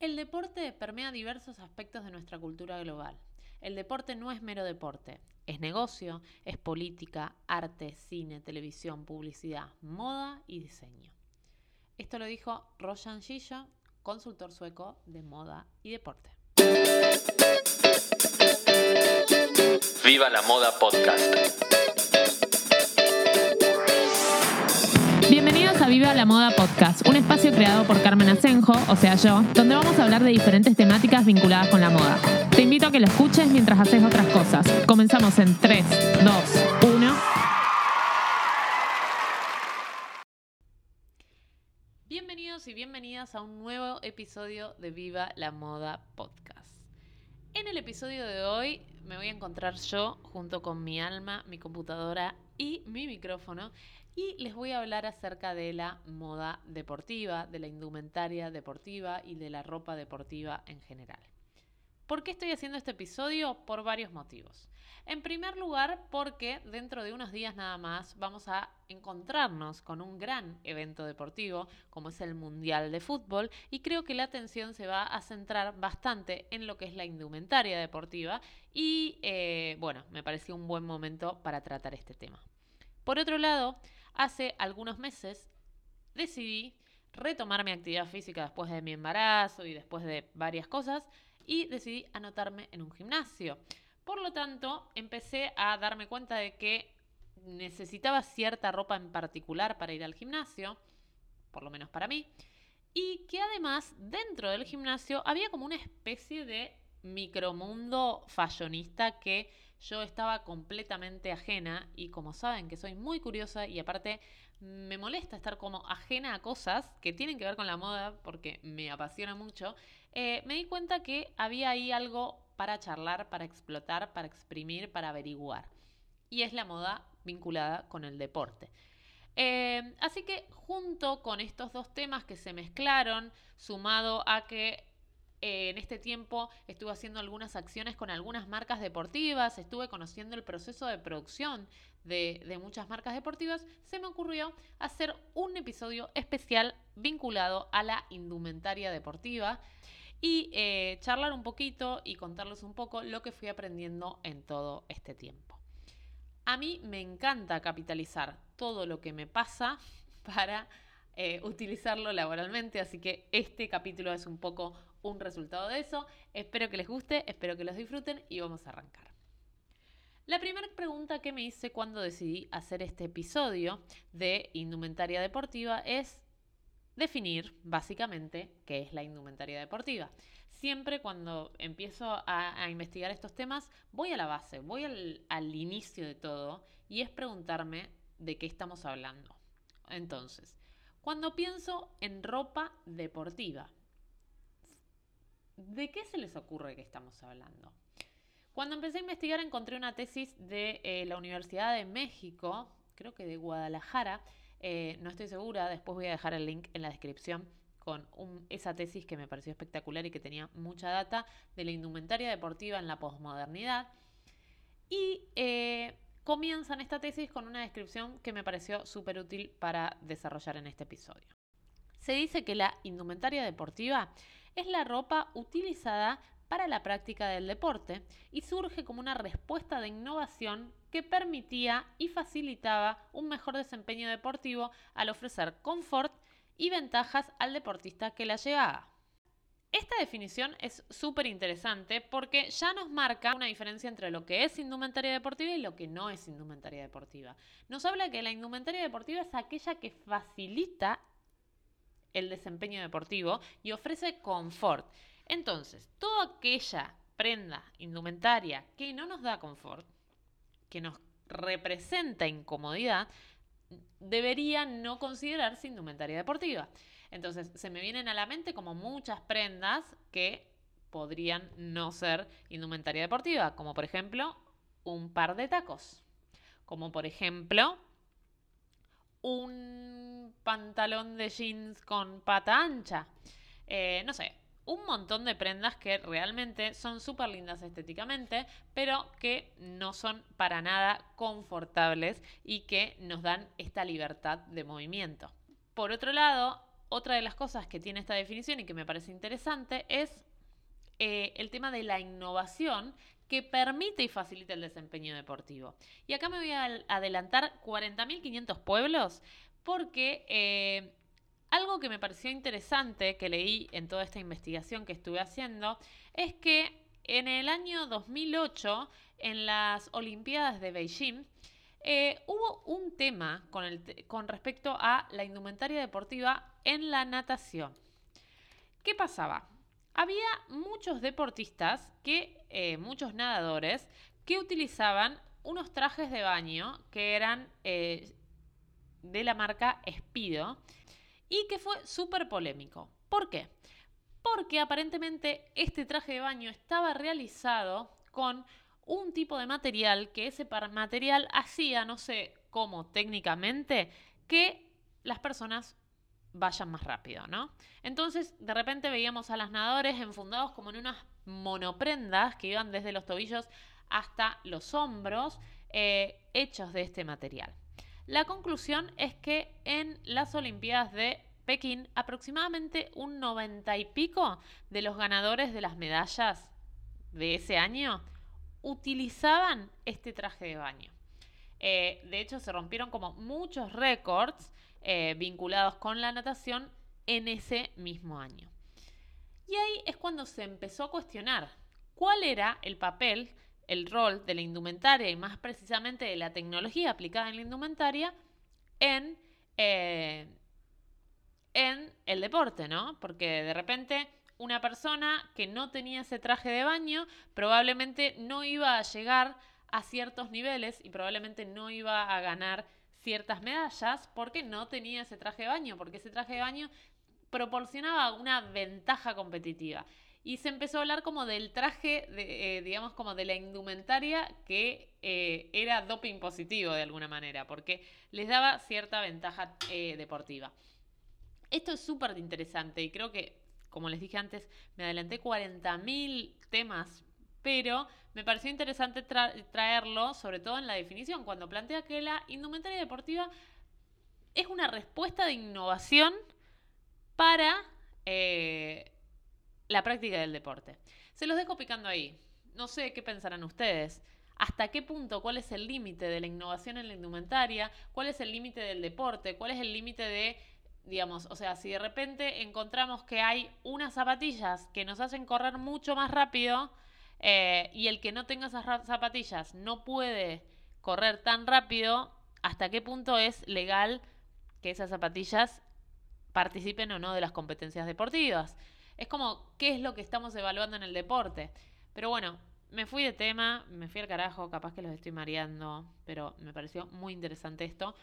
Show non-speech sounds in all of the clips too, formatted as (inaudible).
El deporte permea diversos aspectos de nuestra cultura global. El deporte no es mero deporte, es negocio, es política, arte, cine, televisión, publicidad, moda y diseño. Esto lo dijo Rojan Gillo, consultor sueco de moda y deporte. Viva la Moda Podcast. Bienvenidos a Viva la Moda Podcast, un espacio creado por Carmen Asenjo, o sea yo, donde vamos a hablar de diferentes temáticas vinculadas con la moda. Te invito a que lo escuches mientras haces otras cosas. Comenzamos en 3, 2, 1. Bienvenidos y bienvenidas a un nuevo episodio de Viva la Moda Podcast. En el episodio de hoy me voy a encontrar yo junto con mi alma, mi computadora y mi micrófono y les voy a hablar acerca de la moda deportiva, de la indumentaria deportiva y de la ropa deportiva en general. ¿Por qué estoy haciendo este episodio? Por varios motivos. En primer lugar, porque dentro de unos días nada más vamos a encontrarnos con un gran evento deportivo como es el Mundial de Fútbol y creo que la atención se va a centrar bastante en lo que es la indumentaria deportiva y eh, bueno, me pareció un buen momento para tratar este tema. Por otro lado, hace algunos meses decidí retomar mi actividad física después de mi embarazo y después de varias cosas y decidí anotarme en un gimnasio. Por lo tanto, empecé a darme cuenta de que necesitaba cierta ropa en particular para ir al gimnasio, por lo menos para mí, y que además dentro del gimnasio había como una especie de micromundo fashionista que yo estaba completamente ajena y como saben que soy muy curiosa y aparte me molesta estar como ajena a cosas que tienen que ver con la moda porque me apasiona mucho, eh, me di cuenta que había ahí algo para charlar, para explotar, para exprimir, para averiguar. Y es la moda vinculada con el deporte. Eh, así que junto con estos dos temas que se mezclaron, sumado a que en este tiempo estuve haciendo algunas acciones con algunas marcas deportivas, estuve conociendo el proceso de producción de, muchas marcas deportivas, se me ocurrió hacer un episodio especial vinculado a la indumentaria deportiva y eh, charlar un poquito y contarles un poco lo que fui aprendiendo en todo este tiempo. A mí me encanta capitalizar todo lo que me pasa (laughs) para eh, utilizarlo laboralmente, así que este capítulo es un poco un resultado de eso. Espero que les guste, espero que los disfruten y vamos a arrancar. La primera pregunta que me hice cuando decidí hacer este episodio de indumentaria deportiva es definir básicamente qué es la indumentaria deportiva. Siempre cuando empiezo a, investigar estos temas, voy a la base, voy al, al inicio de todo y es preguntarme de qué estamos hablando. Entonces, cuando pienso en ropa deportiva, ¿de qué se les ocurre que estamos hablando? Cuando empecé a investigar encontré una tesis de eh, la Universidad de México, creo que de Guadalajara, eh, no estoy segura, después voy a dejar el link en la descripción con esa tesis que me pareció espectacular y que tenía mucha data de la indumentaria deportiva en la posmodernidad. Y eh, comienzan esta tesis con una descripción que me pareció súper útil para desarrollar en este episodio. Se dice que la indumentaria deportiva es la ropa utilizada para la práctica del deporte y surge como una respuesta de innovación que permitía y facilitaba un mejor desempeño deportivo al ofrecer confort y ventajas al deportista que la llevaba. Esta definición es súper interesante porque ya nos marca una diferencia entre lo que es indumentaria deportiva y lo que no es indumentaria deportiva. Nos habla que la indumentaria deportiva es aquella que facilita el desempeño deportivo y ofrece confort. Entonces, toda aquella prenda indumentaria que no nos da confort, que nos representa incomodidad, debería no considerarse indumentaria deportiva. Entonces, se me vienen a la mente como muchas prendas que podrían no ser indumentaria deportiva, como por ejemplo un par de tacos, como por ejemplo un pantalón de jeans con pata ancha. Eh, no sé, un montón de prendas que realmente son súper lindas estéticamente, pero que no son para nada confortables y que nos dan esta libertad de movimiento. Por otro lado, otra de las cosas que tiene esta definición y que me parece interesante es eh, el tema de la innovación que permite y facilita el desempeño deportivo. Y acá me voy a adelantar 40.500 pueblos porque eh, algo que me pareció interesante que leí en toda esta investigación que estuve haciendo es que en el año 2008, en las Olimpiadas de Beijing, eh, hubo un tema con, respecto a la indumentaria deportiva en la natación. ¿Qué pasaba? Había muchos deportistas que eh, muchos nadadores que utilizaban unos trajes de baño que eran eh, de la marca Espido y que fue súper polémico. ¿Por qué? Porque aparentemente este traje de baño estaba realizado con un tipo de material que ese material hacía, no sé cómo técnicamente, que las personas vayan más rápido, ¿no? Entonces, de repente veíamos a los nadadores enfundados como en unas monoprendas que iban desde los tobillos hasta los hombros, eh, hechos de este material. La conclusión es que en las Olimpiadas de Pekín, aproximadamente un 90 y pico de los ganadores de las medallas de ese año utilizaban este traje de baño. Eh, de hecho, se rompieron como muchos récords eh, vinculados con la natación en ese mismo año. Y ahí es cuando se empezó a cuestionar cuál era el papel, el rol de la indumentaria y más precisamente de la tecnología aplicada en la indumentaria en, eh, en el deporte, ¿no? Porque de repente una persona que no tenía ese traje de baño probablemente no iba a llegar a ciertos niveles y probablemente no iba a ganar ciertas medallas porque no tenía ese traje de baño, porque ese traje de baño proporcionaba una ventaja competitiva. Y se empezó a hablar como del traje, de, eh, digamos, como de la indumentaria que eh, era doping positivo de alguna manera, porque les daba cierta ventaja eh, deportiva. Esto es súper interesante y creo que, como les dije antes, me adelanté 40.000 temas pero me pareció interesante traerlo, sobre todo en la definición, cuando plantea que la indumentaria deportiva es una respuesta de innovación para eh, la práctica del deporte. Se los dejo picando ahí. No sé qué pensarán ustedes. ¿Hasta qué punto? ¿Cuál es el límite de la innovación en la indumentaria? ¿Cuál es el límite del deporte? ¿Cuál es el límite de, digamos, o sea, si de repente encontramos que hay unas zapatillas que nos hacen correr mucho más rápido, eh, y el que no tenga esas zapatillas no puede correr tan rápido, ¿hasta qué punto es legal que esas zapatillas participen o no de las competencias deportivas? Es como, ¿qué es lo que estamos evaluando en el deporte? Pero bueno, me fui de tema, me fui al carajo, capaz que los estoy mareando, pero me pareció muy interesante esto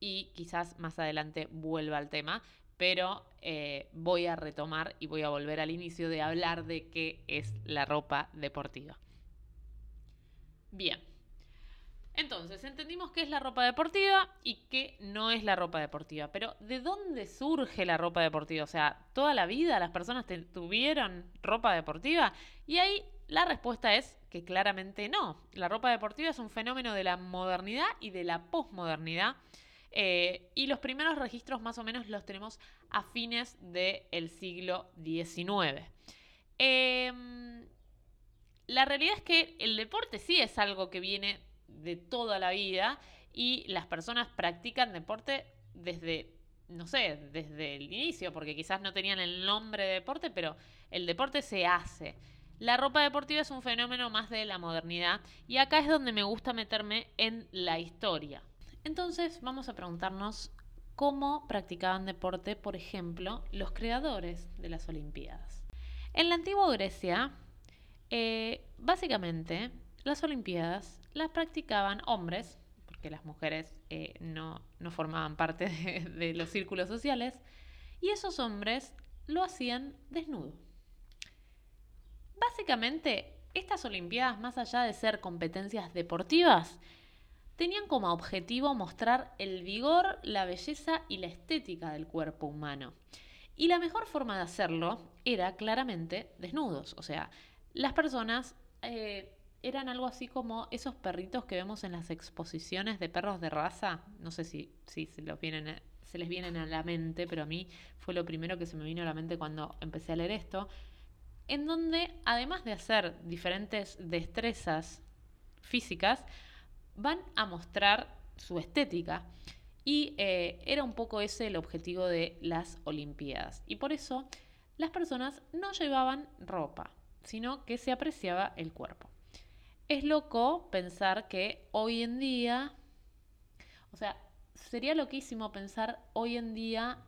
y quizás más adelante vuelva al tema pero eh, voy a retomar y voy a volver al inicio de hablar de qué es la ropa deportiva. Bien, entonces entendimos qué es la ropa deportiva y qué no es la ropa deportiva, pero ¿de dónde surge la ropa deportiva? O sea, ¿toda la vida las personas tuvieron ropa deportiva? Y ahí la respuesta es que claramente no. La ropa deportiva es un fenómeno de la modernidad y de la posmodernidad eh, y los primeros registros más o menos los tenemos a fines del siglo XIX. Em, la realidad es que el deporte sí es algo que viene de toda la vida y las personas practican deporte desde, no sé, desde el inicio, porque quizás no tenían el nombre de deporte, pero el deporte se hace. La ropa deportiva es un fenómeno más de la modernidad y acá es donde me gusta meterme en la historia. Entonces vamos a preguntarnos cómo practicaban deporte, por ejemplo, los creadores de las Olimpiadas. En la antigua Grecia, eh, básicamente, las Olimpiadas las practicaban hombres, porque las mujeres eh, no, formaban parte (laughs) de los círculos sociales, y esos hombres lo hacían desnudo. Básicamente, estas Olimpiadas, más allá de ser competencias deportivas, tenían como objetivo mostrar el vigor, la belleza y la estética del cuerpo humano. Y la mejor forma de hacerlo era claramente desnudos, o sea, las personas eh, eran algo así como esos perritos que vemos en las exposiciones de perros de raza, no sé si, si se, se les vienen a la mente, pero a mí fue lo primero que se me vino a la mente cuando empecé a leer esto, en donde además de hacer diferentes destrezas físicas, van a mostrar su estética. Y eh, era un poco ese el objetivo de las Olimpiadas. Y por eso las personas no llevaban ropa, sino que se apreciaba el cuerpo. Es loco pensar que hoy en día, o sea, sería loquísimo pensar hoy en día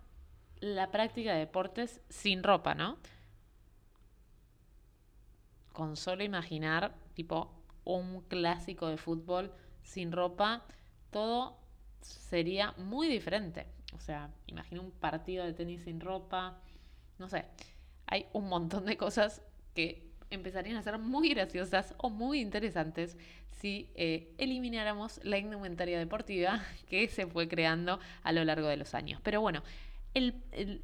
la práctica de deportes sin ropa, ¿no? Con solo imaginar, tipo, un clásico de fútbol sin ropa, todo sería muy diferente. O sea, imagina un partido de tenis sin ropa, no sé, hay un montón de cosas que empezarían a ser muy graciosas o muy interesantes si eh, elimináramos la indumentaria deportiva (laughs) que se fue creando a lo largo de los años. Pero bueno, el,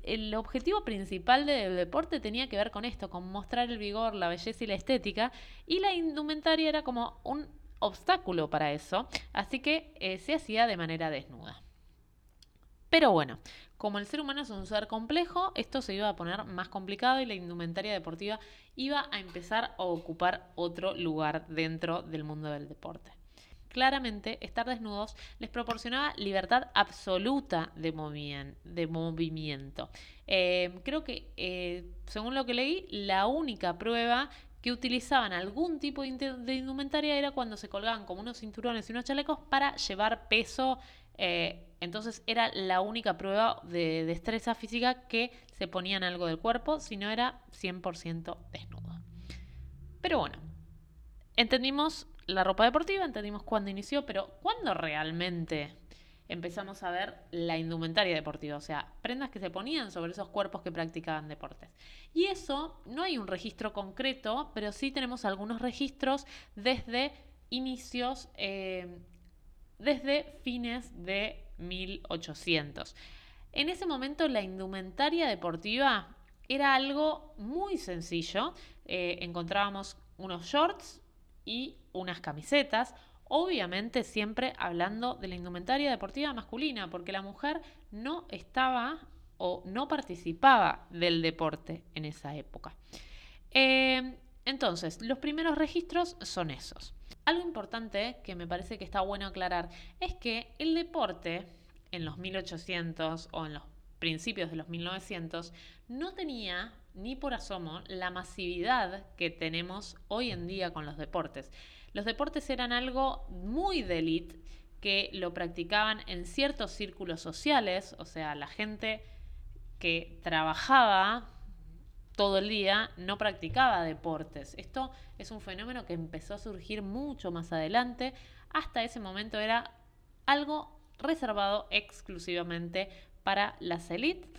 el, objetivo principal del deporte tenía que ver con esto, con mostrar el vigor, la belleza y la estética, y la indumentaria era como un obstáculo para eso, así que eh, se hacía de manera desnuda. Pero bueno, como el ser humano es un ser complejo, esto se iba a poner más complicado y la indumentaria deportiva iba a empezar a ocupar otro lugar dentro del mundo del deporte. Claramente, estar desnudos les proporcionaba libertad absoluta de, movimiento. Eh, creo que, eh, según lo que leí, la única prueba que utilizaban algún tipo de indumentaria era cuando se colgaban como unos cinturones y unos chalecos para llevar peso eh, entonces era la única prueba de destreza física que se ponían algo del cuerpo, si no era 100% desnudo. Pero bueno, entendimos la ropa deportiva, entendimos cuándo inició, pero ¿cuándo realmente empezamos a ver la indumentaria deportiva? O sea, prendas que se ponían sobre esos cuerpos que practicaban deportes. Y eso no hay un registro concreto, pero sí tenemos algunos registros desde inicios eh, desde fines de 1800. En ese momento la indumentaria deportiva era algo muy sencillo. Eh, encontrábamos unos shorts y unas camisetas, obviamente siempre hablando de la indumentaria deportiva masculina, porque la mujer no estaba o no participaba del deporte en esa época. Eh, entonces, los primeros registros son esos. Algo importante que me parece que está bueno aclarar es que el deporte en los 1800 o en los principios de los 1900 no tenía ni por asomo la masividad que tenemos hoy en día con los deportes. Los deportes eran algo muy de élite que lo practicaban en ciertos círculos sociales, o sea, la gente que trabajaba todo el día no practicaba deportes. Esto es un fenómeno que empezó a surgir mucho más adelante. Hasta ese momento era algo reservado exclusivamente para las élites.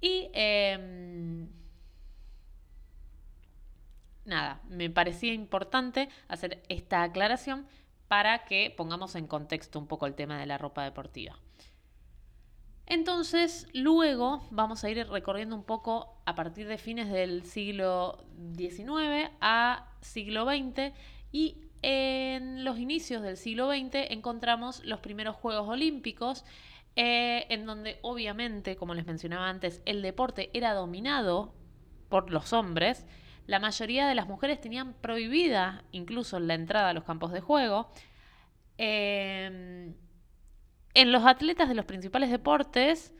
Y em, nada, me parecía importante hacer esta aclaración para que pongamos en contexto un poco el tema de la ropa deportiva. Entonces, luego vamos a ir recorriendo un poco a partir de fines del siglo XIX a siglo XX y en los inicios del siglo XX encontramos los primeros Juegos Olímpicos, eh, en donde obviamente, como les mencionaba antes, el deporte era dominado por los hombres. La mayoría de las mujeres tenían prohibida incluso la entrada a los campos de juego. Eh, en los atletas de los principales deportes,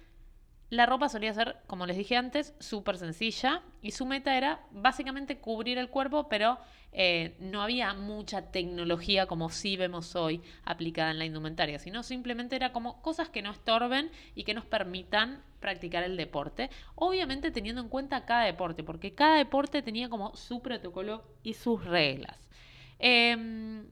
la ropa solía ser, como les dije antes, súper sencilla y su meta era básicamente cubrir el cuerpo, pero eh, no había mucha tecnología como sí vemos hoy aplicada en la indumentaria, sino simplemente era como cosas que no estorben y que nos permitan practicar el deporte, obviamente teniendo en cuenta cada deporte, porque cada deporte tenía como su protocolo y sus reglas. Em,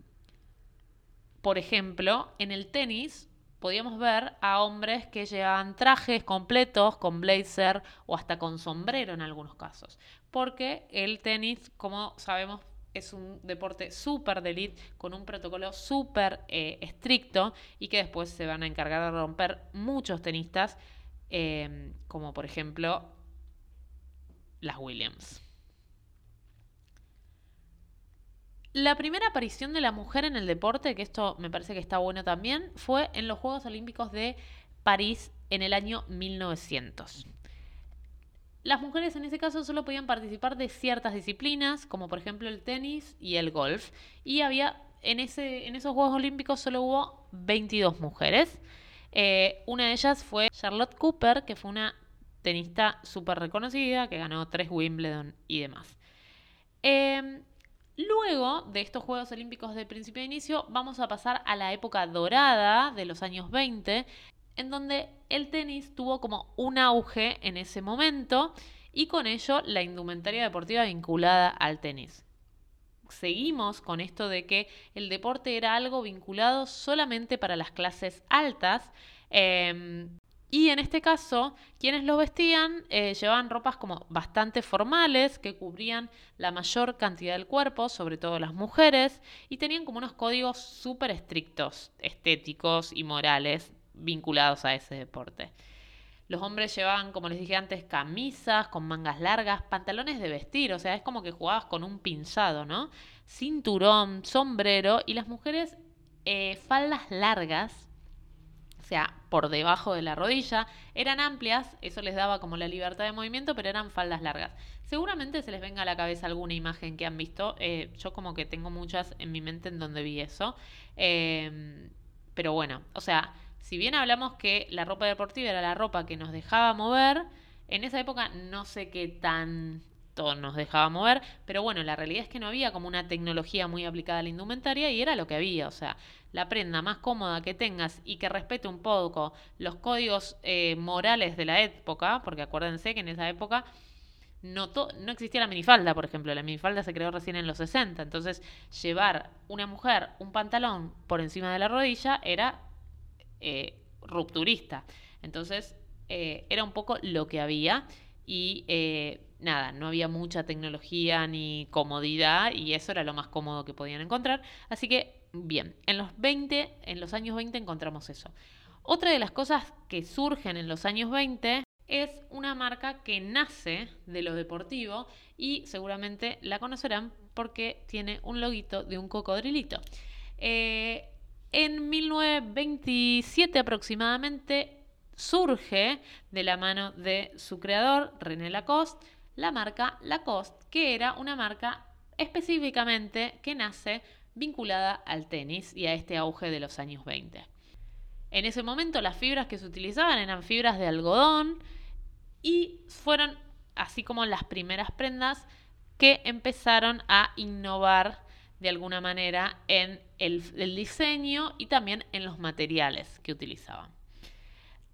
por ejemplo, en el tenis podíamos ver a hombres que llevaban trajes completos con blazer o hasta con sombrero en algunos casos. Porque el tenis, como sabemos, es un deporte súper de con un protocolo súper eh, estricto y que después se van a encargar de romper muchos tenistas, eh, como por ejemplo las Williams. La primera aparición de la mujer en el deporte, que esto me parece que está bueno también, fue en los Juegos Olímpicos de París en el año 1900. Las mujeres en ese caso solo podían participar de ciertas disciplinas, como por ejemplo el tenis y el golf, y había en, ese, en esos Juegos Olímpicos solo hubo 22 mujeres. Eh, una de ellas fue Charlotte Cooper, que fue una tenista súper reconocida, que ganó tres Wimbledon y demás. Em, luego de estos Juegos Olímpicos de principio de inicio, vamos a pasar a la época dorada de los años 20, en donde el tenis tuvo como un auge en ese momento y con ello la indumentaria deportiva vinculada al tenis. Seguimos con esto de que el deporte era algo vinculado solamente para las clases altas. Em, y en este caso, quienes lo vestían eh, llevaban ropas como bastante formales, que cubrían la mayor cantidad del cuerpo, sobre todo las mujeres, y tenían como unos códigos súper estrictos, estéticos y morales vinculados a ese deporte. Los hombres llevaban, como les dije antes, camisas con mangas largas, pantalones de vestir, o sea, es como que jugabas con un pinzado, ¿no? Cinturón, sombrero, y las mujeres eh, faldas largas, sea, por debajo de la rodilla. Eran amplias, eso les daba como la libertad de movimiento, pero eran faldas largas. Seguramente se les venga a la cabeza alguna imagen que han visto. Eh, yo como que tengo muchas en mi mente en donde vi eso. Em, pero bueno, o sea, si bien hablamos que la ropa deportiva era la ropa que nos dejaba mover, en esa época no sé qué tan nos dejaba mover, pero bueno, la realidad es que no había como una tecnología muy aplicada a la indumentaria y era lo que había, o sea, la prenda más cómoda que tengas y que respete un poco los códigos eh, morales de la época, porque acuérdense que en esa época no, no existía la minifalda, por ejemplo, la minifalda se creó recién en los 60, entonces llevar una mujer un pantalón por encima de la rodilla era eh, rupturista, entonces eh, era un poco lo que había y nada, no había mucha tecnología ni comodidad y eso era lo más cómodo que podían encontrar. Así que, bien, en los 20, en los años 20 encontramos eso. Otra de las cosas que surgen en los años 20 es una marca que nace de lo deportivo y seguramente la conocerán porque tiene un loguito de un cocodrilito. Eh, en 1927 aproximadamente surge de la mano de su creador, René Lacoste, la marca Lacoste, que era una marca específicamente que nace vinculada al tenis y a este auge de los años 20. En ese momento las fibras que se utilizaban eran fibras de algodón y fueron así como las primeras prendas que empezaron a innovar de alguna manera en el, el diseño y también en los materiales que utilizaban.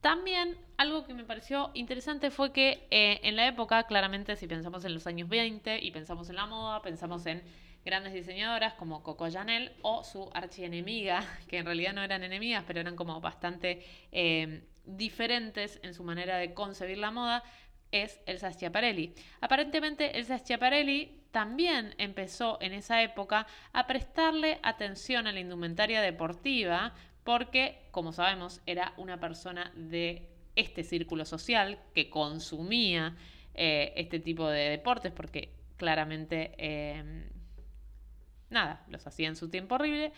También algo que me pareció interesante fue que eh, en la época, claramente si pensamos en los años 20 y pensamos en la moda, pensamos en grandes diseñadoras como Coco Chanel o su archienemiga, (laughs) que en realidad no eran enemigas, pero eran como bastante eh, diferentes en su manera de concebir la moda, es Elsa Schiaparelli. Aparentemente Elsa Schiaparelli también empezó en esa época a prestarle atención a la indumentaria deportiva porque, como sabemos, era una persona de este círculo social que consumía eh, este tipo de deportes, porque claramente, em, nada, los hacía en su tiempo horrible.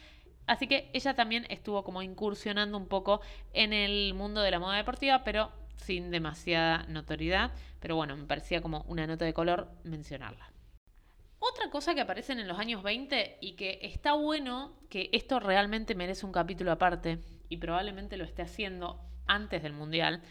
Así que ella también estuvo como incursionando un poco en el mundo de la moda deportiva, pero sin demasiada notoriedad. Pero bueno, me parecía como una nota de color mencionarla. Otra cosa que aparece en los años 20 y que está bueno que esto realmente merece un capítulo aparte y probablemente lo esté haciendo antes del Mundial,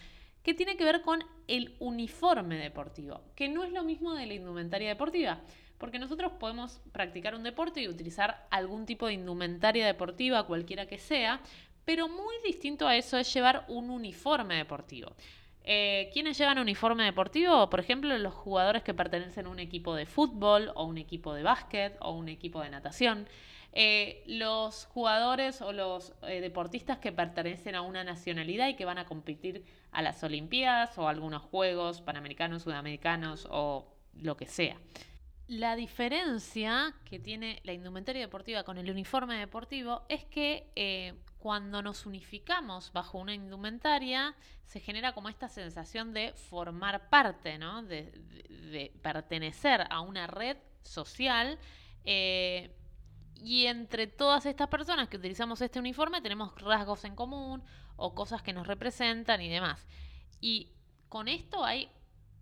que tiene que ver con el uniforme deportivo, que no es lo mismo de la indumentaria deportiva, porque nosotros podemos practicar un deporte y utilizar algún tipo de indumentaria deportiva, cualquiera que sea, pero muy distinto a eso es llevar un uniforme deportivo. Eh, ¿Quiénes llevan uniforme deportivo? Por ejemplo, los jugadores que pertenecen a un equipo de fútbol o un equipo de básquet o un equipo de natación. Eh, los jugadores o los eh, deportistas que pertenecen a una nacionalidad y que van a competir a las Olimpiadas o a algunos Juegos Panamericanos, Sudamericanos o lo que sea. La diferencia que tiene la indumentaria deportiva con el uniforme deportivo es que cuando nos unificamos bajo una indumentaria, se genera como esta sensación de formar parte, ¿no? de, pertenecer a una red social. Eh, y entre todas estas personas que utilizamos este uniforme tenemos rasgos en común o cosas que nos representan y demás. Y con esto hay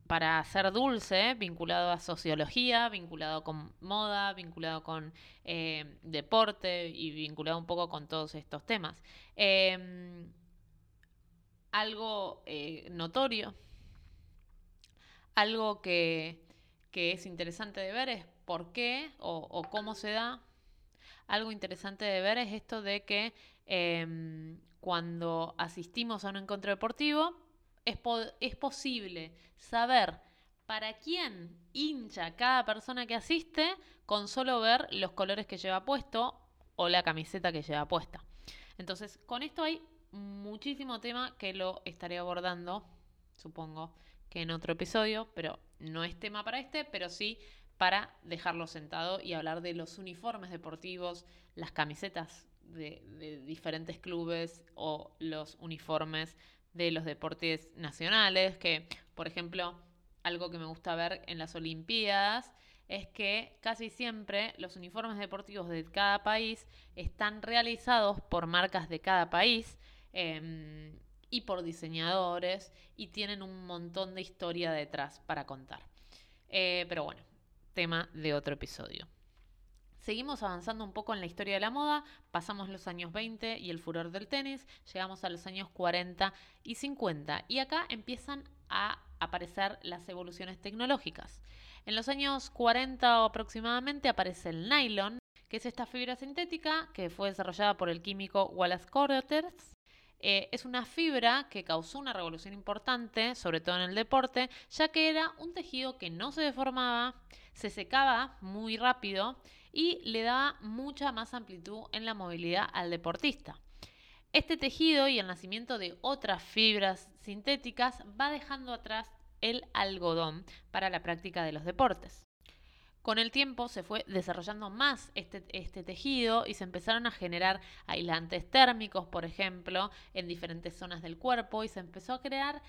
para ser dulce, vinculado a sociología, vinculado con moda, vinculado con eh, deporte y vinculado un poco con todos estos temas. Em, algo eh, notorio, algo que, es interesante de ver es por qué o, cómo se da. Algo interesante de ver es esto de que em, cuando asistimos a un encuentro deportivo, es, posible saber para quién hincha cada persona que asiste con solo ver los colores que lleva puesto o la camiseta que lleva puesta. Entonces, con esto hay muchísimo tema que lo estaré abordando, supongo que en otro episodio, pero no es tema para este, pero sí para dejarlo sentado y hablar de los uniformes deportivos, las camisetas de, de diferentes clubes o los uniformes de los deportes nacionales, que por ejemplo, algo que me gusta ver en las Olimpiadas es que casi siempre los uniformes deportivos de cada país están realizados por marcas de cada país em, y por diseñadores y tienen un montón de historia detrás para contar. Eh, pero bueno, tema de otro episodio. Seguimos avanzando un poco en la historia de la moda, pasamos los años 20 y el furor del tenis, llegamos a los años 40 y 50 y acá empiezan a aparecer las evoluciones tecnológicas. En los años 40 aproximadamente aparece el nylon, que es esta fibra sintética que fue desarrollada por el químico Wallace Carothers. Eh, es una fibra que causó una revolución importante, sobre todo en el deporte, ya que era un tejido que no se deformaba, se secaba muy rápido y le da mucha más amplitud en la movilidad al deportista. Este tejido y el nacimiento de otras fibras sintéticas va dejando atrás el algodón para la práctica de los deportes. Con el tiempo se fue desarrollando más este, este, tejido y se empezaron a generar aislantes térmicos, por ejemplo, en diferentes zonas del cuerpo y se empezó a crear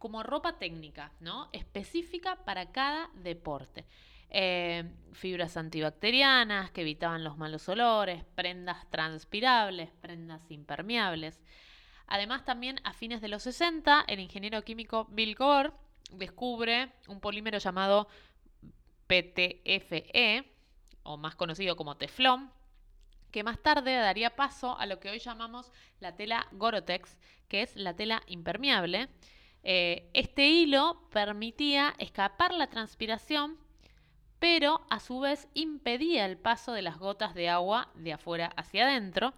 como ropa técnica, ¿no? Específica para cada deporte. Eh, fibras antibacterianas que evitaban los malos olores, prendas transpirables, prendas impermeables. Además, también a fines de los 60, el ingeniero químico Bill Gore descubre un polímero llamado PTFE, o más conocido como teflón, que más tarde daría paso a lo que hoy llamamos la tela Gorotex, que es la tela impermeable. Eh, este hilo permitía escapar la transpiración pero a su vez impedía el paso de las gotas de agua de afuera hacia adentro.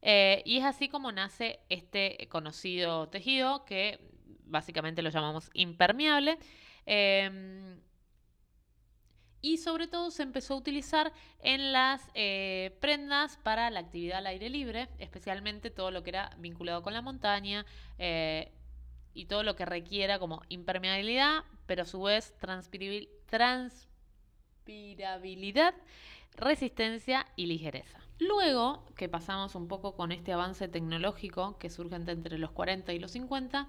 Eh, y es así como nace este conocido tejido que básicamente lo llamamos impermeable. Em, y sobre todo se empezó a utilizar en las eh, prendas para la actividad al aire libre, especialmente todo lo que era vinculado con la montaña eh, y todo lo que requiera como impermeabilidad, pero a su vez transpirabilidad transpirabilidad, resistencia y ligereza. Luego que pasamos un poco con este avance tecnológico que surge entre los 40 y los 50,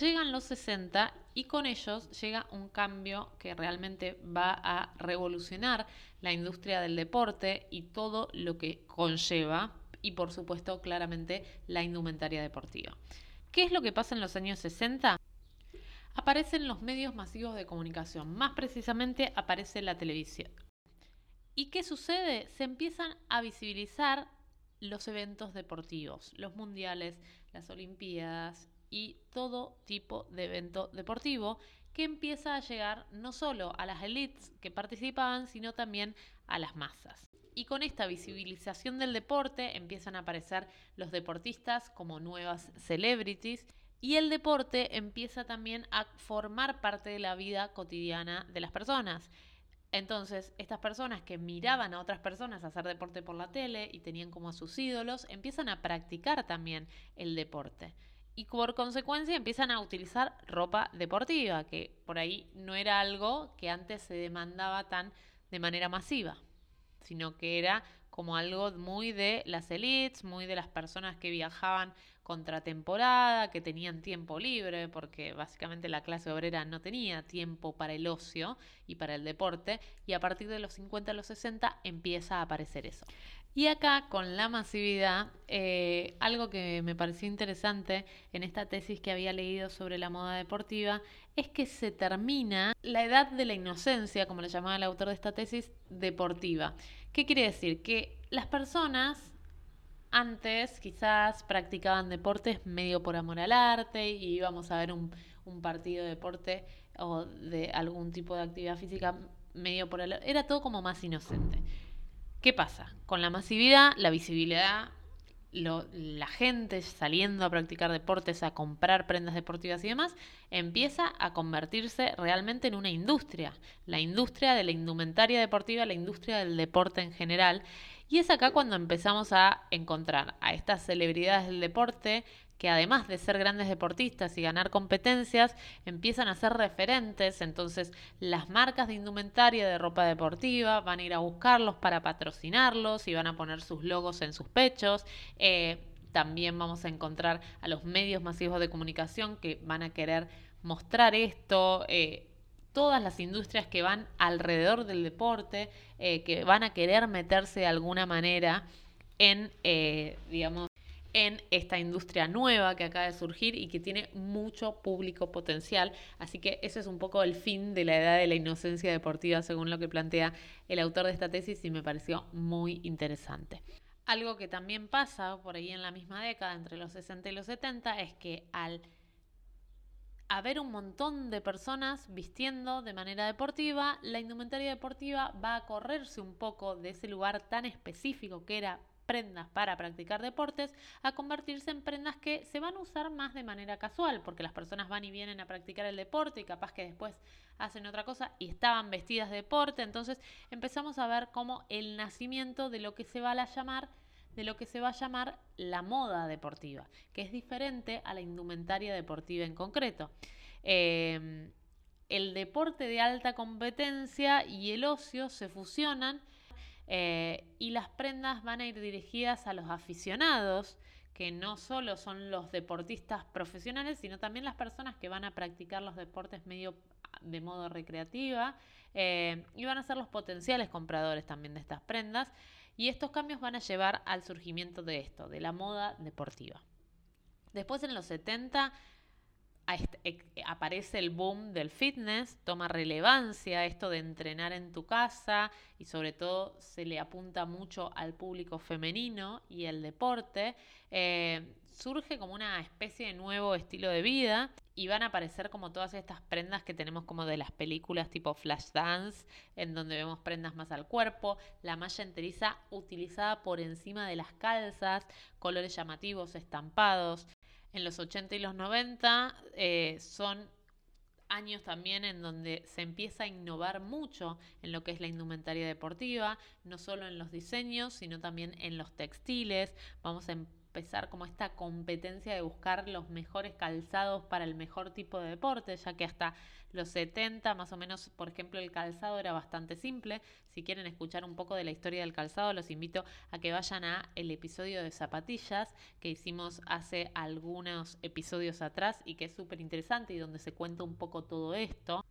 llegan los 60 y con ellos llega un cambio que realmente va a revolucionar la industria del deporte y todo lo que conlleva y por supuesto claramente la indumentaria deportiva. ¿Qué es lo que pasa en los años 60? Aparecen los medios masivos de comunicación, más precisamente aparece la televisión. ¿Y qué sucede? Se empiezan a visibilizar los eventos deportivos, los mundiales, las olimpiadas y todo tipo de evento deportivo que empieza a llegar no solo a las elites que participaban, sino también a las masas. Y con esta visibilización del deporte empiezan a aparecer los deportistas como nuevas celebrities y el deporte empieza también a formar parte de la vida cotidiana de las personas. Entonces, estas personas que miraban a otras personas hacer deporte por la tele y tenían como a sus ídolos, empiezan a practicar también el deporte. Y por consecuencia empiezan a utilizar ropa deportiva, que por ahí no era algo que antes se demandaba tan de manera masiva, sino que era como algo muy de las elites, muy de las personas que viajaban contratemporada, que tenían tiempo libre, porque básicamente la clase obrera no tenía tiempo para el ocio y para el deporte, y a partir de los 50 a los 60 empieza a aparecer eso. Y acá, con la masividad, eh, algo que me pareció interesante en esta tesis que había leído sobre la moda deportiva es que se termina la edad de la inocencia, como le llamaba el autor de esta tesis, deportiva. ¿Qué quiere decir? Que las personas antes quizás practicaban deportes medio por amor al arte y íbamos a ver un, partido de deporte o de algún tipo de actividad física medio por el... Era todo como más inocente. ¿Qué pasa? Con la masividad, la visibilidad, la gente saliendo a practicar deportes, a comprar prendas deportivas y demás, empieza a convertirse realmente en una industria. La industria de la indumentaria deportiva, la industria del deporte en general. Y es acá cuando empezamos a encontrar a estas celebridades del deporte que además de ser grandes deportistas y ganar competencias, empiezan a ser referentes, entonces las marcas de indumentaria de ropa deportiva van a ir a buscarlos para patrocinarlos y van a poner sus logos en sus pechos. Eh, también vamos a encontrar a los medios masivos de comunicación que van a querer mostrar esto. eh, todas las industrias que van alrededor del deporte, eh, que van a querer meterse de alguna manera en, digamos, en esta industria nueva que acaba de surgir y que tiene mucho público potencial. Así que ese es un poco el fin de la edad de la inocencia deportiva, según lo que plantea el autor de esta tesis, y me pareció muy interesante. Algo que también pasa por ahí en la misma década, entre los 60 y los 70, es que al haber un montón de personas vistiendo de manera deportiva, la indumentaria deportiva va a correrse un poco de ese lugar tan específico que era prendas para practicar deportes a convertirse en prendas que se van a usar más de manera casual, porque las personas van y vienen a practicar el deporte y capaz que después hacen otra cosa y estaban vestidas de deporte, entonces empezamos a ver como el nacimiento de lo que se va a llamar de lo que se va a llamar la moda deportiva, que es diferente a la indumentaria deportiva en concreto. Eh, el deporte de alta competencia y el ocio se fusionan eh, y las prendas van a ir dirigidas a los aficionados, que no solo son los deportistas profesionales, sino también las personas que van a practicar los deportes medio de modo recreativa eh, y van a ser los potenciales compradores también de estas prendas. Y estos cambios van a llevar al surgimiento de esto, de la moda deportiva. Después en los 70 aparece el boom del fitness, toma relevancia esto de entrenar en tu casa y sobre todo se le apunta mucho al público femenino y el deporte. Eh, surge como una especie de nuevo estilo de vida y van a aparecer como todas estas prendas que tenemos como de las películas tipo Flashdance, en donde vemos prendas más al cuerpo, la malla enteriza utilizada por encima de las calzas, colores llamativos, estampados. En los 80 y los 90 eh, son años también en donde se empieza a innovar mucho en lo que es la indumentaria deportiva, no solo en los diseños, sino también en los textiles. Vamos a empezar como esta competencia de buscar los mejores calzados para el mejor tipo de deporte, ya que hasta los 70 más o menos, por ejemplo, el calzado era bastante simple. Si quieren escuchar un poco de la historia del calzado, los invito a que vayan a el episodio de zapatillas que hicimos hace algunos episodios atrás y que es súper interesante y donde se cuenta un poco todo esto.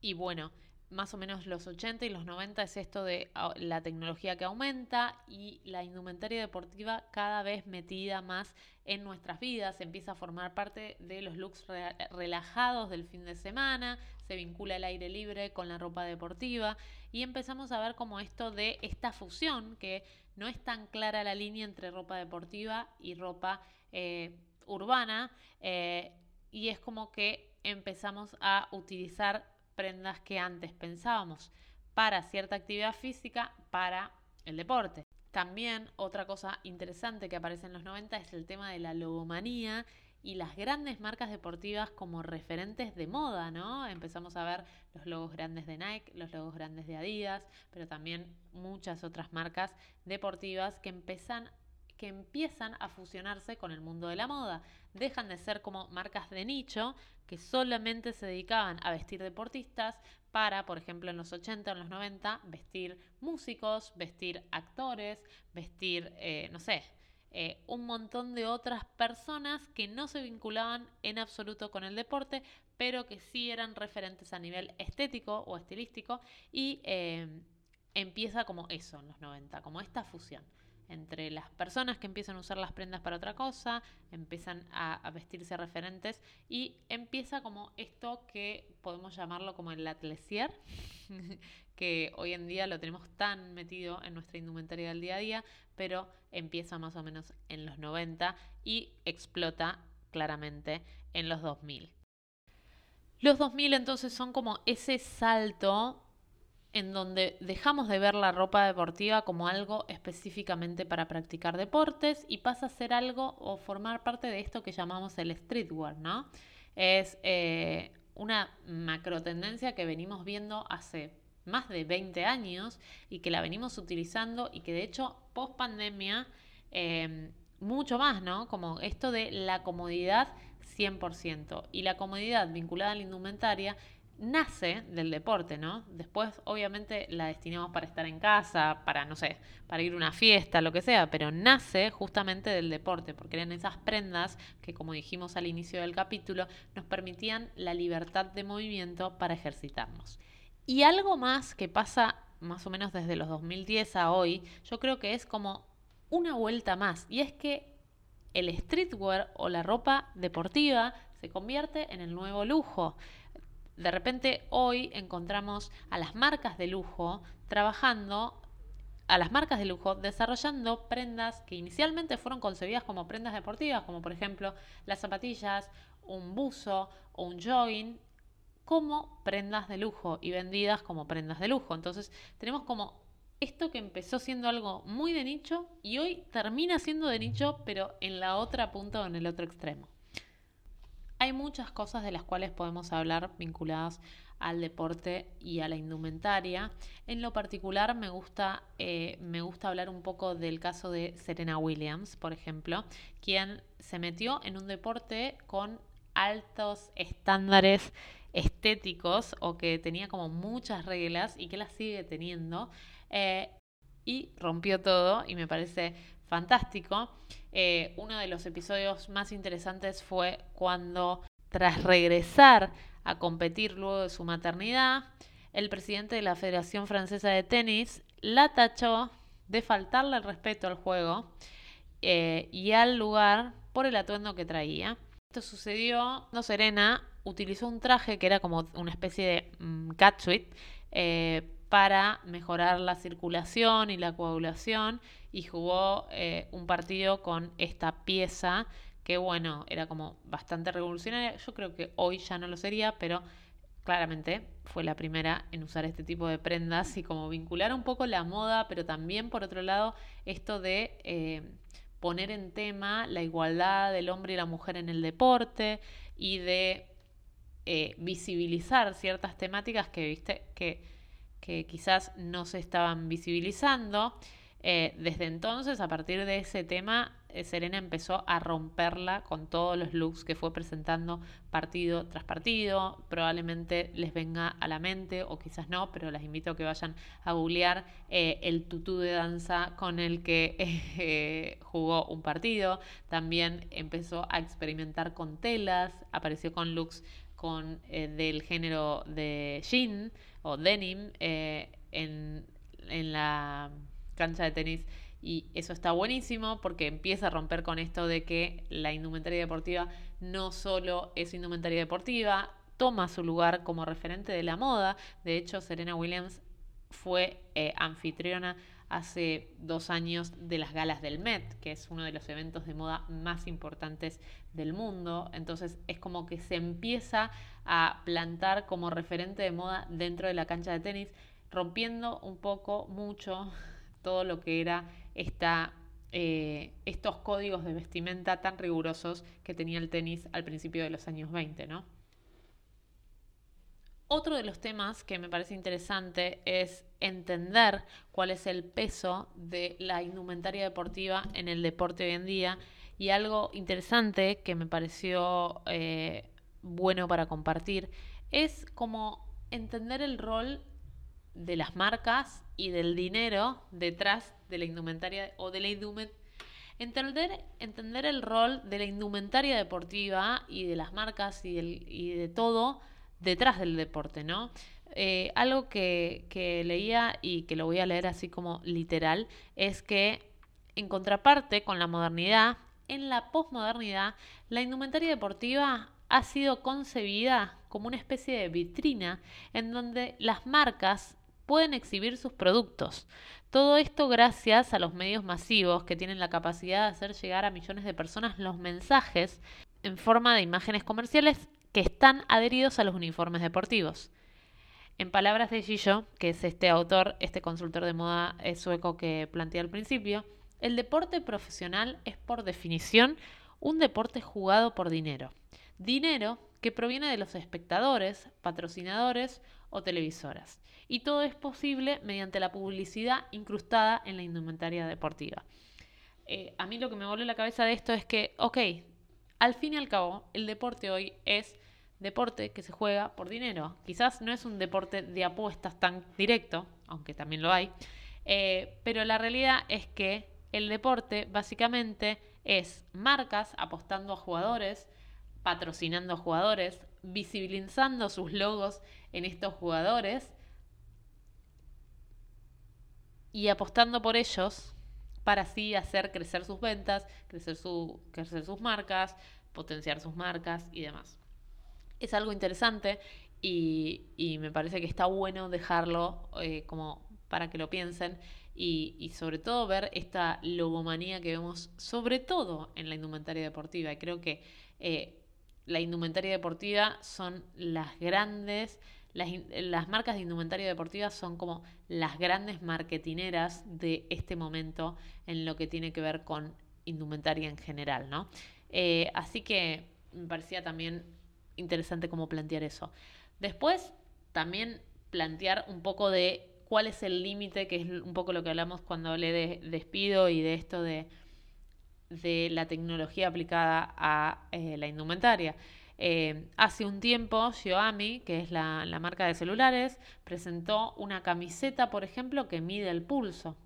Y bueno, más o menos los 80 y los 90 es esto de la tecnología que aumenta y la indumentaria deportiva cada vez metida más en nuestras vidas, empieza a formar parte de los looks re relajados del fin de semana, se vincula el aire libre con la ropa deportiva y empezamos a ver como esto de esta fusión que no es tan clara la línea entre ropa deportiva y ropa eh, urbana eh, y es como que empezamos a utilizar prendas que antes pensábamos para cierta actividad física, para el deporte. También otra cosa interesante que aparece en los 90 es el tema de la logomanía y las grandes marcas deportivas como referentes de moda, ¿no? Empezamos a ver los logos grandes de Nike, los logos grandes de Adidas, pero también muchas otras marcas deportivas que empiezan que empiezan a fusionarse con el mundo de la moda. Dejan de ser como marcas de nicho que solamente se dedicaban a vestir deportistas para, por ejemplo, en los 80 o en los 90, vestir músicos, vestir actores, vestir, eh, no sé, eh, un montón de otras personas que no se vinculaban en absoluto con el deporte, pero que sí eran referentes a nivel estético o estilístico y eh, empieza como eso en los 90, como esta fusión entre las personas que empiezan a usar las prendas para otra cosa, empiezan a, vestirse referentes y empieza como esto que podemos llamarlo como el atlesier, (laughs) que hoy en día lo tenemos tan metido en nuestra indumentaria del día a día, pero empieza más o menos en los 90 y explota claramente en los 2000. Los 2000 entonces son como ese salto en donde dejamos de ver la ropa deportiva como algo específicamente para practicar deportes y pasa a ser algo o formar parte de esto que llamamos el streetwear, ¿no? Es eh, una macro tendencia que venimos viendo hace más de 20 años y que la venimos utilizando y que de hecho post pandemia em, mucho más, ¿no? Como esto de la comodidad 100% y la comodidad vinculada a la indumentaria nace del deporte, ¿no? Después, obviamente, la destinamos para estar en casa, para, no sé, para ir a una fiesta, lo que sea, pero nace justamente del deporte, porque eran esas prendas que, como dijimos al inicio del capítulo, nos permitían la libertad de movimiento para ejercitarnos. Y algo más que pasa más o menos desde los 2010 a hoy, yo creo que es como una vuelta más, y es que el streetwear o la ropa deportiva se convierte en el nuevo lujo de repente hoy encontramos a las marcas de lujo trabajando, a las marcas de lujo desarrollando prendas que inicialmente fueron concebidas como prendas deportivas, como por ejemplo las zapatillas, un buzo o un jogging, como prendas de lujo y vendidas como prendas de lujo. Entonces tenemos como esto que empezó siendo algo muy de nicho y hoy termina siendo de nicho, pero en la otra punta o en el otro extremo. Hay muchas cosas de las cuales podemos hablar vinculadas al deporte y a la indumentaria. En lo particular me gusta, eh, me gusta hablar un poco del caso de Serena Williams, por ejemplo, quien se metió en un deporte con altos estándares estéticos o que tenía como muchas reglas y que las sigue teniendo eh, y rompió todo y me parece fantástico. Eh, uno de los episodios más interesantes fue cuando, tras regresar a competir luego de su maternidad, el presidente de la Federación Francesa de Tenis la tachó de faltarle el respeto al juego eh, y al lugar por el atuendo que traía. Esto sucedió cuando Serena utilizó un traje que era como una especie de catsuit eh, para mejorar la circulación y la coagulación y jugó eh, un partido con esta pieza que bueno, era como bastante revolucionaria. Yo creo que hoy ya no lo sería, pero claramente fue la primera en usar este tipo de prendas y como vincular un poco la moda, pero también por otro lado esto de eh, poner en tema la igualdad del hombre y la mujer en el deporte y de eh, visibilizar ciertas temáticas que viste que que quizás no se estaban visibilizando. Eh, desde entonces, a partir de ese tema, eh, Serena empezó a romperla con todos los looks que fue presentando partido tras partido. Probablemente les venga a la mente, o quizás no, pero las invito a que vayan a googlear eh, el tutú de danza con el que (laughs) jugó un partido. También empezó a experimentar con telas, apareció con looks con, del género de jean o denim en, en la cancha de tenis y eso está buenísimo porque empieza a romper con esto de que la indumentaria deportiva no solo es indumentaria deportiva, toma su lugar como referente de la moda. De hecho, Serena Williams fue eh, anfitriona hace dos años de las galas del Met, que es uno de los eventos de moda más importantes del mundo. Entonces es como que se empieza a plantar como referente de moda dentro de la cancha de tenis, rompiendo un poco, mucho, todo lo que era esta, eh, estos códigos de vestimenta tan rigurosos que tenía el tenis al principio de los años 20, ¿no? Otro de los temas que me parece interesante es entender cuál es el peso de la indumentaria deportiva en el deporte hoy en día y algo interesante que me pareció eh, bueno para compartir es como entender el rol de las marcas y del dinero detrás de la indumentaria o de la indument Entender, entender el rol de la indumentaria deportiva y de las marcas y, del- y de todo detrás del deporte, ¿no? Eh, algo que, que leía y que lo voy a leer así como literal es que en contraparte con la modernidad, en la posmodernidad, la indumentaria deportiva ha sido concebida como una especie de vitrina en donde las marcas pueden exhibir sus productos. Todo esto gracias a los medios masivos que tienen la capacidad de hacer llegar a millones de personas los mensajes en forma de imágenes comerciales que están adheridos a los uniformes deportivos. En palabras de Gillo, que es este autor, este consultor de moda eh, sueco que planteé al principio, el deporte profesional es por definición un deporte jugado por dinero. Dinero que proviene de los espectadores, patrocinadores o televisoras. Y todo es posible mediante la publicidad incrustada en la indumentaria deportiva. Eh, a mí lo que me voló la cabeza de esto es que, ok, al fin y al cabo, el deporte hoy es deporte que se juega por dinero. Quizás no es un deporte de apuestas tan directo, aunque también lo hay, eh, pero la realidad es que el deporte básicamente es marcas apostando a jugadores, patrocinando jugadores, visibilizando sus logos en estos jugadores y apostando por ellos para así hacer crecer sus ventas, crecer, su, crecer sus marcas, potenciar sus marcas y demás. Es algo interesante y, me parece que está bueno dejarlo eh, como para que lo piensen y, sobre todo ver esta logomanía que vemos sobre todo en la indumentaria deportiva. Creo que eh, la indumentaria deportiva son las grandes, las, las marcas de indumentaria deportiva son como las grandes marketineras de este momento en lo que tiene que ver con indumentaria en general, ¿no? Eh, así que me parecía también interesante cómo plantear eso. Después, también plantear un poco de cuál es el límite, que es un poco lo que hablamos cuando hablé de despido y de esto de, de la tecnología aplicada a eh, la indumentaria. Eh, hace un tiempo, Xiaomi, que es la, marca de celulares, presentó una camiseta, por ejemplo, que mide el pulso,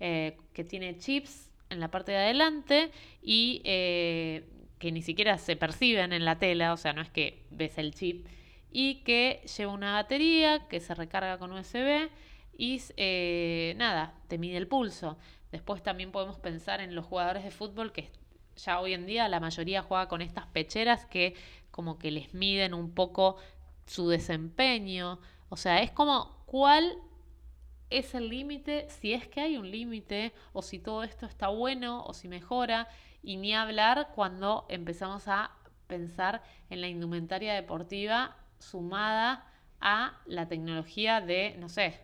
eh, que tiene chips en la parte de adelante y que ni siquiera se perciben en la tela, o sea, no es que ves el chip, y que lleva una batería que se recarga con USB y nada, te mide el pulso. Después también podemos pensar en los jugadores de fútbol que ya hoy en día la mayoría juega con estas pecheras que como que les miden un poco su desempeño. O sea, es como cuál es el límite, si es que hay un límite, o si todo esto está bueno, o si mejora, y ni hablar cuando empezamos a pensar en la indumentaria deportiva sumada a la tecnología de, no sé,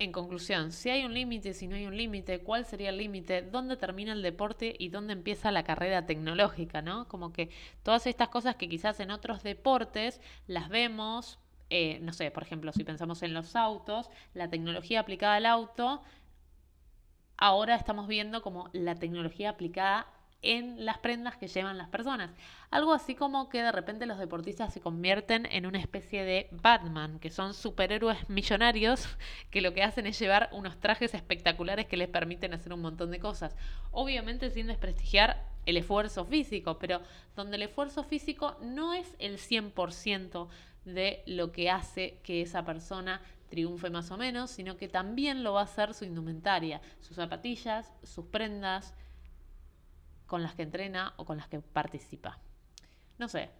En conclusión, si hay un límite, si no hay un límite, ¿cuál sería el límite? ¿Dónde termina el deporte y dónde empieza la carrera tecnológica? ¿no? Como que todas estas cosas que quizás en otros deportes las vemos, eh, no sé, por ejemplo, si pensamos en los autos, la tecnología aplicada al auto, ahora estamos viendo como la tecnología aplicada en las prendas que llevan las personas. Algo así como que de repente los deportistas se convierten en una especie de Batman, que son superhéroes millonarios (laughs) que lo que hacen es llevar unos trajes espectaculares que les permiten hacer un montón de cosas. Obviamente sin desprestigiar el esfuerzo físico, pero donde el esfuerzo físico no es el 100% de lo que hace que esa persona triunfe más o menos, sino que también lo va a hacer su indumentaria, sus zapatillas, sus prendas, con las que entrena o con las que participa. No sé,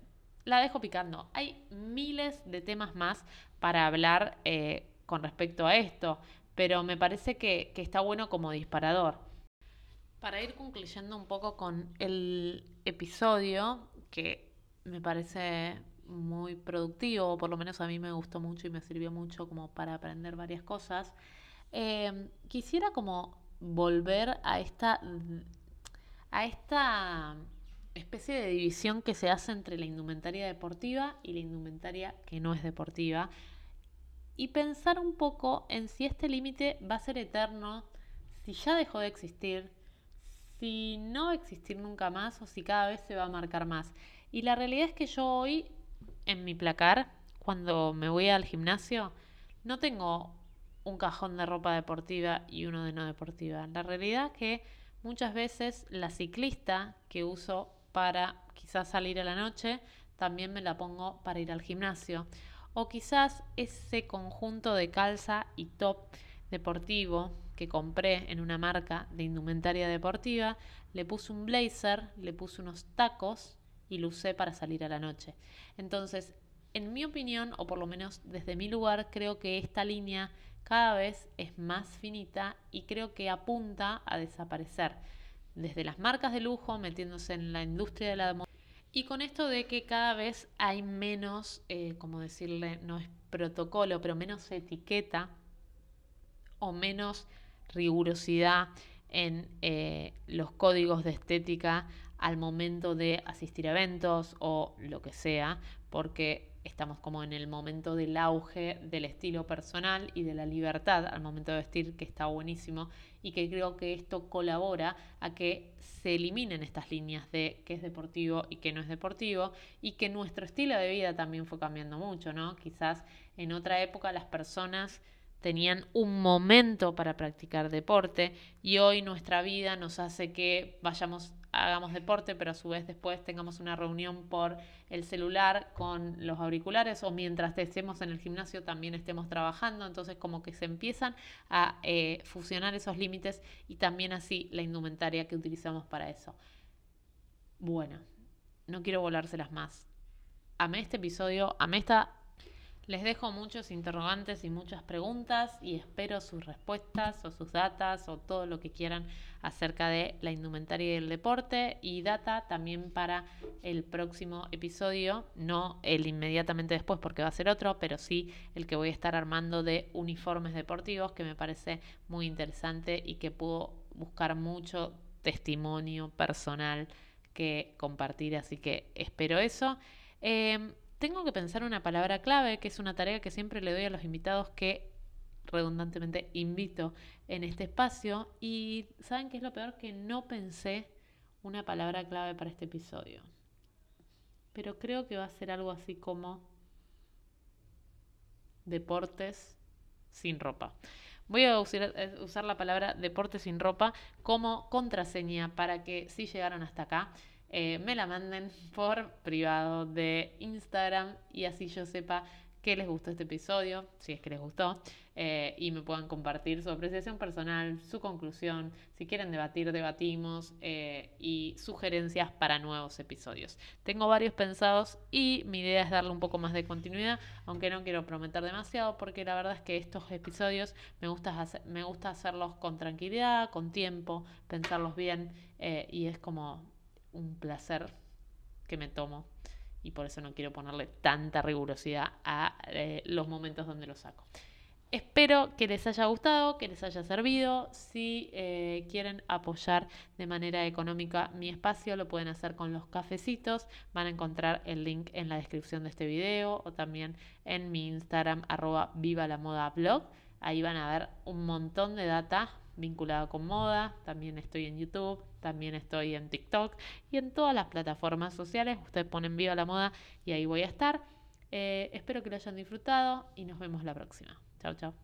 la dejo picando. Hay miles de temas más para hablar eh, con respecto a esto, pero me parece que, está bueno como disparador. Para ir concluyendo un poco con el episodio, que me parece muy productivo, o por lo menos a mí me gustó mucho y me sirvió mucho como para aprender varias cosas, eh, quisiera como volver a esta a esta especie de división que se hace entre la indumentaria deportiva y la indumentaria que no es deportiva y pensar un poco en si este límite va a ser eterno, si ya dejó de existir, si no va a existir nunca más o si cada vez se va a marcar más. Y la realidad es que yo hoy en mi placar, cuando me voy al gimnasio, no tengo un cajón de ropa deportiva y uno de no deportiva. La realidad es que muchas veces la ciclista que uso para quizás salir a la noche, también me la pongo para ir al gimnasio. O quizás ese conjunto de calza y top deportivo que compré en una marca de indumentaria deportiva, le puse un blazer, le puse unos tacos y lo usé para salir a la noche. Entonces, en mi opinión, o por lo menos desde mi lugar, creo que esta línea cada vez es más finita y creo que apunta a desaparecer. Desde las marcas de lujo, metiéndose en la industria de la moda. Y con esto de que cada vez hay menos, eh, como decirle, no es protocolo, pero menos etiqueta o menos rigurosidad en eh, los códigos de estética al momento de asistir a eventos o lo que sea, porque estamos como en el momento del auge del estilo personal y de la libertad al momento de vestir, que está buenísimo y que creo que esto colabora a que se eliminen estas líneas de qué es deportivo y qué no es deportivo y que nuestro estilo de vida también fue cambiando mucho, ¿no? Quizás en otra época las personas tenían un momento para practicar deporte y hoy nuestra vida nos hace que vayamos hagamos deporte, pero a su vez después tengamos una reunión por el celular con los auriculares o mientras estemos en el gimnasio también estemos trabajando. Entonces como que se empiezan a eh, fusionar esos límites y también así la indumentaria que utilizamos para eso. Bueno, no quiero volárselas más. Amé este episodio, amé esta les dejo muchos interrogantes y muchas preguntas y espero sus respuestas o sus datas o todo lo que quieran acerca de la indumentaria y el deporte y data también para el próximo episodio, no el inmediatamente después porque va a ser otro, pero sí el que voy a estar armando de uniformes deportivos que me parece muy interesante y que puedo buscar mucho testimonio personal que compartir, así que espero eso. Em, tengo que pensar una palabra clave, que es una tarea que siempre le doy a los invitados que redundantemente invito en este espacio. Y ¿saben qué es lo peor? Que no pensé una palabra clave para este episodio. Pero creo que va a ser algo así como deportes sin ropa. Voy a usar, eh, usar la palabra deportes sin ropa como contraseña para que si llegaron hasta acá eh, me la manden por privado de Instagram y así yo sepa que les gustó este episodio, si es que les gustó, eh, y me puedan compartir su apreciación personal, su conclusión, si quieren debatir, debatimos, eh, y sugerencias para nuevos episodios. Tengo varios pensados y mi idea es darle un poco más de continuidad, aunque no quiero prometer demasiado, porque la verdad es que estos episodios me gusta, me gusta hacerlos con tranquilidad, con tiempo, pensarlos bien, y es como un placer que me tomo y por eso no quiero ponerle tanta rigurosidad a eh, los momentos donde lo saco. Espero que les haya gustado, que les haya servido. Si eh, quieren apoyar de manera económica mi espacio, lo pueden hacer con los cafecitos. Van a encontrar el link en la descripción de este video o también en mi Instagram arroba viva la moda blog. Ahí van a ver un montón de data vinculada con moda. También estoy en YouTube, también estoy en TikTok y en todas las plataformas sociales. Ustedes ponen Viva la Moda y ahí voy a estar. Eh, espero que lo hayan disfrutado y nos vemos la próxima. Chao, chao.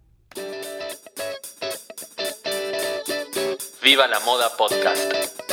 Viva la Moda Podcast.